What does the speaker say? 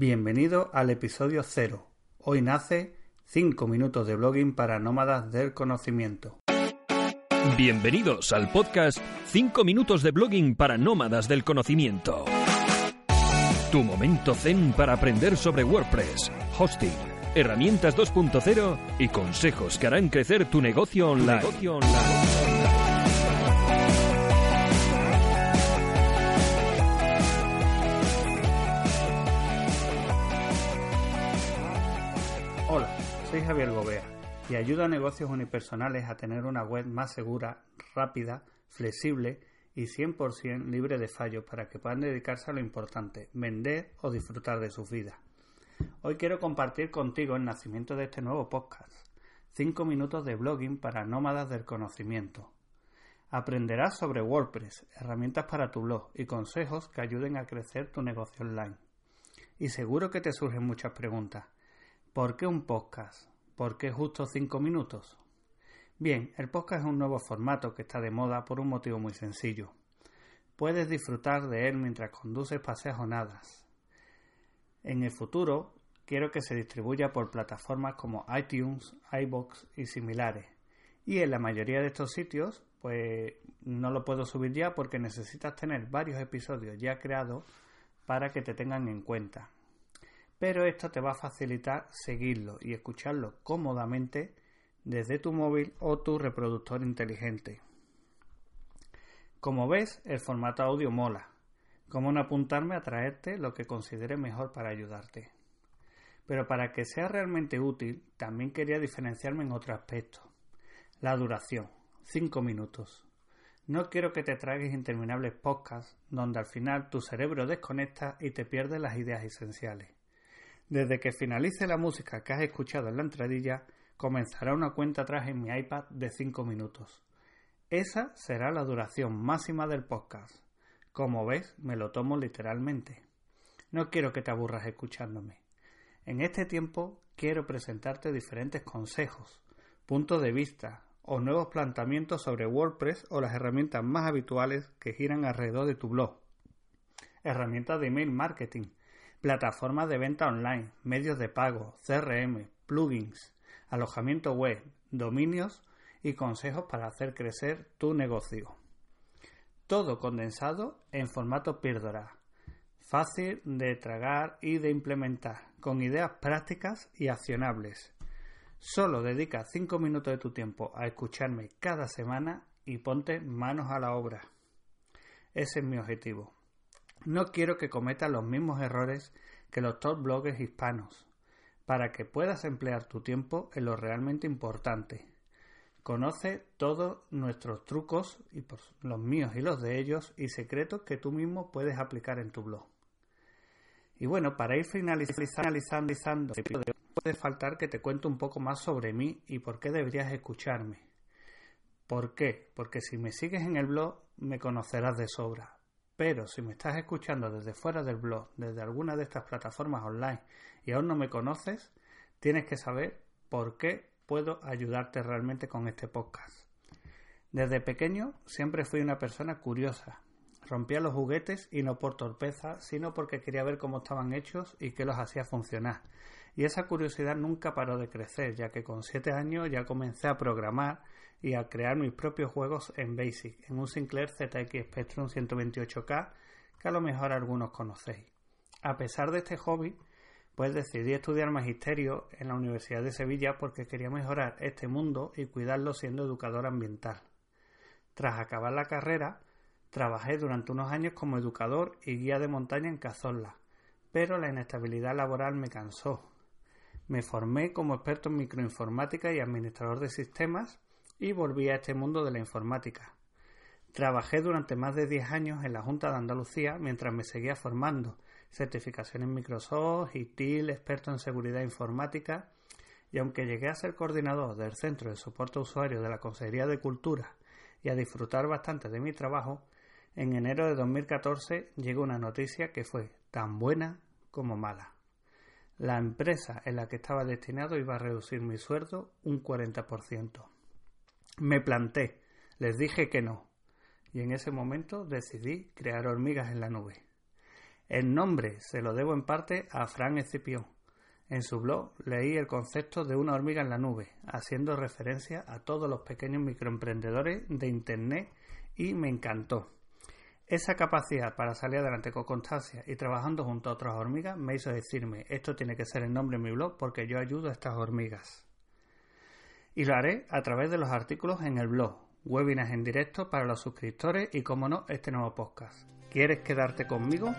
Bienvenido al episodio 0. Hoy nace 5 minutos de blogging para nómadas del conocimiento. Bienvenidos al podcast 5 minutos de blogging para nómadas del conocimiento. Tu momento zen para aprender sobre WordPress, hosting, herramientas 2.0 y consejos que harán crecer tu negocio online. Negocio online. Soy Javier Gobea y ayudo a negocios unipersonales a tener una web más segura, rápida, flexible y 100% libre de fallos para que puedan dedicarse a lo importante, vender o disfrutar de sus vidas. Hoy quiero compartir contigo el nacimiento de este nuevo podcast, 5 minutos de blogging para nómadas del conocimiento. Aprenderás sobre WordPress, herramientas para tu blog y consejos que ayuden a crecer tu negocio online. Y seguro que te surgen muchas preguntas. ¿Por qué un podcast? ¿Por qué justo 5 minutos? Bien, el podcast es un nuevo formato que está de moda por un motivo muy sencillo. Puedes disfrutar de él mientras conduces paseas o nadas. En el futuro, quiero que se distribuya por plataformas como iTunes, iBox y similares. Y en la mayoría de estos sitios, pues no lo puedo subir ya porque necesitas tener varios episodios ya creados para que te tengan en cuenta pero esto te va a facilitar seguirlo y escucharlo cómodamente desde tu móvil o tu reproductor inteligente. Como ves, el formato audio mola. Como no apuntarme a traerte lo que considere mejor para ayudarte. Pero para que sea realmente útil, también quería diferenciarme en otro aspecto. La duración, 5 minutos. No quiero que te tragues interminables podcasts donde al final tu cerebro desconecta y te pierdes las ideas esenciales. Desde que finalice la música que has escuchado en la entradilla, comenzará una cuenta atrás en mi iPad de 5 minutos. Esa será la duración máxima del podcast. Como ves, me lo tomo literalmente. No quiero que te aburras escuchándome. En este tiempo quiero presentarte diferentes consejos, puntos de vista o nuevos planteamientos sobre WordPress o las herramientas más habituales que giran alrededor de tu blog. Herramientas de email marketing, plataformas de venta online, medios de pago, CRM, plugins, alojamiento web, dominios y consejos para hacer crecer tu negocio. Todo condensado en formato píldora, fácil de tragar y de implementar, con ideas prácticas y accionables. Solo dedica 5 minutos de tu tiempo a escucharme cada semana y ponte manos a la obra. Ese es mi objetivo. No quiero que cometas los mismos errores que los top bloggers hispanos, para que puedas emplear tu tiempo en lo realmente importante. Conoce todos nuestros trucos, y los míos y los de ellos, y secretos que tú mismo puedes aplicar en tu blog. Y bueno, para ir finalizando, puede faltar que te cuente un poco más sobre mí y por qué deberías escucharme. ¿Por qué? Porque si me sigues en el blog me conocerás de sobra, pero si me estás escuchando desde fuera del blog, desde alguna de estas plataformas online y aún no me conoces, tienes que saber por qué puedo ayudarte realmente con este podcast. Desde pequeño siempre fui una persona curiosa. Rompía los juguetes y no por torpeza, sino porque quería ver cómo estaban hechos y qué los hacía funcionar. Y esa curiosidad nunca paró de crecer, ya que con siete años ya comencé a programar y a crear mis propios juegos en BASIC, en un Sinclair ZX Spectrum 128K que a lo mejor algunos conocéis. A pesar de este hobby, pues decidí estudiar magisterio en la Universidad de Sevilla porque quería mejorar este mundo y cuidarlo siendo educador ambiental. Tras acabar la carrera, trabajé durante unos años como educador y guía de montaña en Cazorla, pero la inestabilidad laboral me cansó. Me formé como experto en microinformática y administrador de sistemas y volví a este mundo de la informática. Trabajé durante más de 10 años en la Junta de Andalucía mientras me seguía formando, certificación en Microsoft, ITIL, experto en seguridad informática, y aunque llegué a ser coordinador del Centro de Soporte a Usuarios de la Consejería de Cultura y a disfrutar bastante de mi trabajo, en enero de 2014 llegó una noticia que fue tan buena como mala. La empresa en la que estaba destinado iba a reducir mi sueldo un 40%. Me planté, les dije que no, y en ese momento decidí crear hormigas en la nube. El nombre se lo debo en parte a Fran Escipión. En su blog leí el concepto de una hormiga en la nube, haciendo referencia a todos los pequeños microemprendedores de Internet y me encantó. Esa capacidad para salir adelante con constancia y trabajando junto a otras hormigas me hizo decirme esto tiene que ser el nombre de mi blog porque yo ayudo a estas hormigas. Y lo haré a través de los artículos en el blog, webinars en directo para los suscriptores y como no este nuevo podcast. ¿Quieres quedarte conmigo?